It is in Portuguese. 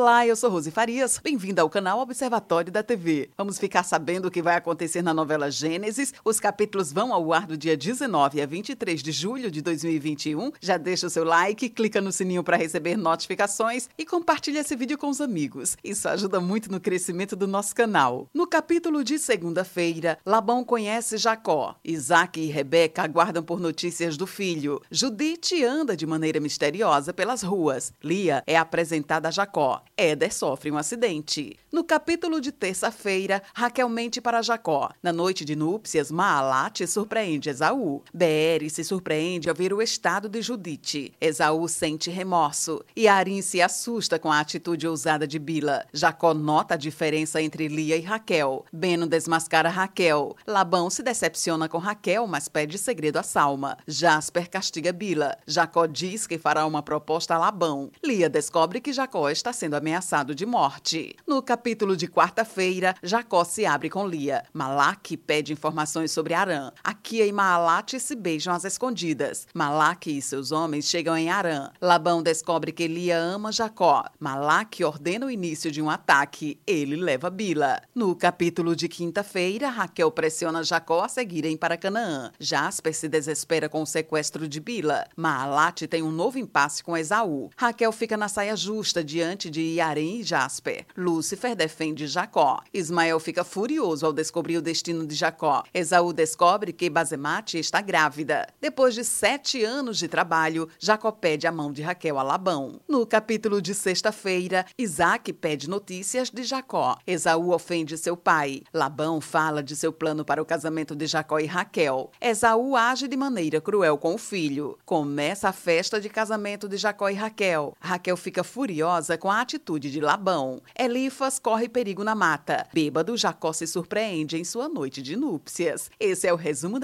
Olá, eu sou Rose Farias. Bem-vinda ao canal Observatório da TV. Vamos ficar sabendo o que vai acontecer na novela Gênesis. Os capítulos vão ao ar do dia 19 a 23 de julho de 2021. Já deixa o seu like, clica no sininho para receber notificações e compartilha esse vídeo com os amigos. Isso ajuda muito no crescimento do nosso canal. No capítulo de segunda-feira, Labão conhece Jacó. Isaac e Rebeca aguardam por notícias do filho. Judite anda de maneira misteriosa pelas ruas. Lia é apresentada a Jacó. Éder sofre um acidente. No capítulo de terça-feira, Raquel mente para Jacó. Na noite de núpcias, Maalate surpreende Esaú. BR se surpreende ao ver o estado de Judite. Esaú sente remorso. E Arim se assusta com a atitude ousada de Bila. Jacó nota a diferença entre Lia e Raquel. Beno desmascara Raquel. Labão se decepciona com Raquel, mas pede segredo a Salma. Jasper castiga Bila. Jacó diz que fará uma proposta a Labão. Lia descobre que Jacó está sendo ameaçado de morte. No capítulo de quarta-feira, Jacó se abre com Lia. Malaque pede informações sobre Arã. Akia e Maalate se beijam às escondidas. Malaque e seus homens chegam em Arã. Labão descobre que Lia ama Jacó. Malaque ordena o início de um ataque. Ele leva Bila. No capítulo de quinta-feira, Raquel pressiona Jacó a seguirem para Canaã. Jasper se desespera com o sequestro de Bila. Maalate tem um novo impasse com Esaú. Raquel fica na saia justa diante de Yarem e Jasper. Lúcifer defende Jacó. Ismael fica furioso ao descobrir o destino de Jacó. Esaú descobre que Bazemate está grávida. Depois de sete anos de trabalho, Jacó pede a mão de Raquel a Labão. No capítulo de sexta-feira, Isaac pede notícias de Jacó. Esaú ofende seu pai. Labão fala de seu plano para o casamento de Jacó e Raquel. Esaú age de maneira cruel com o filho. Começa a festa de casamento de Jacó e Raquel. Raquel fica furiosa com a atitude de Labão. Elifas corre perigo na mata. Bêbado, Jacó se surpreende em sua noite de núpcias. Esse é o resumo